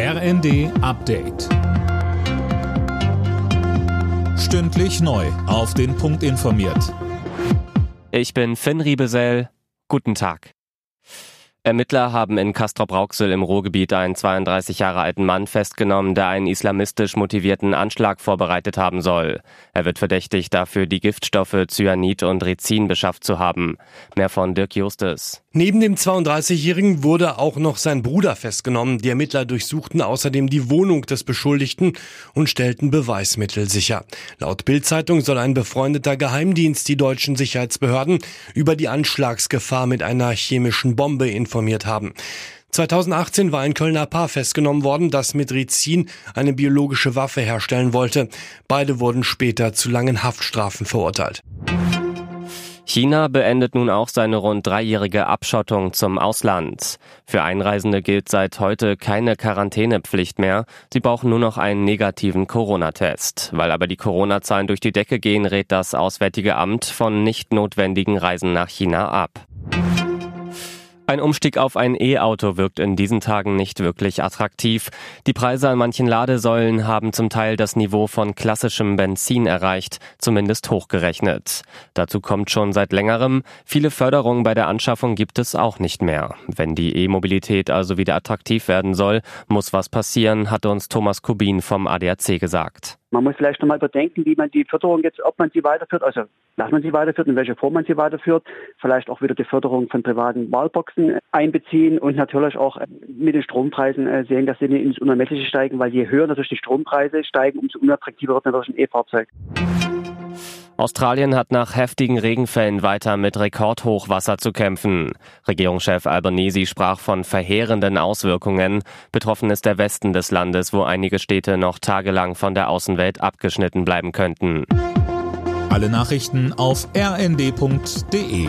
RND Update. Stündlich neu. Auf den Punkt informiert. Ich bin Finn Riebesell. Guten Tag. Ermittler haben in Castrop-Rauxel im Ruhrgebiet einen 32 Jahre alten Mann festgenommen, der einen islamistisch motivierten Anschlag vorbereitet haben soll. Er wird verdächtigt, dafür die Giftstoffe Cyanid und Rizin beschafft zu haben. Mehr von Dirk Justus. Neben dem 32-Jährigen wurde auch noch sein Bruder festgenommen. Die Ermittler durchsuchten außerdem die Wohnung des Beschuldigten und stellten Beweismittel sicher. Laut Bild-Zeitung soll ein befreundeter Geheimdienst die deutschen Sicherheitsbehörden über die Anschlagsgefahr mit einer chemischen Bombe informiert haben. 2018 war ein Kölner Paar festgenommen worden, das mit Rizin eine biologische Waffe herstellen wollte. Beide wurden später zu langen Haftstrafen verurteilt. China beendet nun auch seine rund dreijährige Abschottung zum Ausland. Für Einreisende gilt seit heute keine Quarantänepflicht mehr. Sie brauchen nur noch einen negativen Corona-Test. Weil aber die Corona-Zahlen durch die Decke gehen, rät das Auswärtige Amt von nicht notwendigen Reisen nach China ab. Ein Umstieg auf ein E-Auto wirkt in diesen Tagen nicht wirklich attraktiv. Die Preise an manchen Ladesäulen haben zum Teil das Niveau von klassischem Benzin erreicht, zumindest hochgerechnet. Dazu kommt schon seit längerem, viele Förderungen bei der Anschaffung gibt es auch nicht mehr. Wenn die E-Mobilität also wieder attraktiv werden soll, muss was passieren, hat uns Thomas Kubin vom ADAC gesagt. Man muss vielleicht nochmal bedenken, wie man die Förderung jetzt, ob man sie weiterführt, also dass man sie weiterführt, in welcher Form man sie weiterführt. Vielleicht auch wieder die Förderung von privaten Wahlboxen einbeziehen und natürlich auch mit den Strompreisen äh, sehen, dass sie ins Unermessliche steigen, weil je höher natürlich die Strompreise steigen, umso unattraktiver wird natürlich ein E-Fahrzeug. Australien hat nach heftigen Regenfällen weiter mit Rekordhochwasser zu kämpfen. Regierungschef Albanese sprach von verheerenden Auswirkungen. Betroffen ist der Westen des Landes, wo einige Städte noch tagelang von der Außenwelt abgeschnitten bleiben könnten. Alle Nachrichten auf rnd.de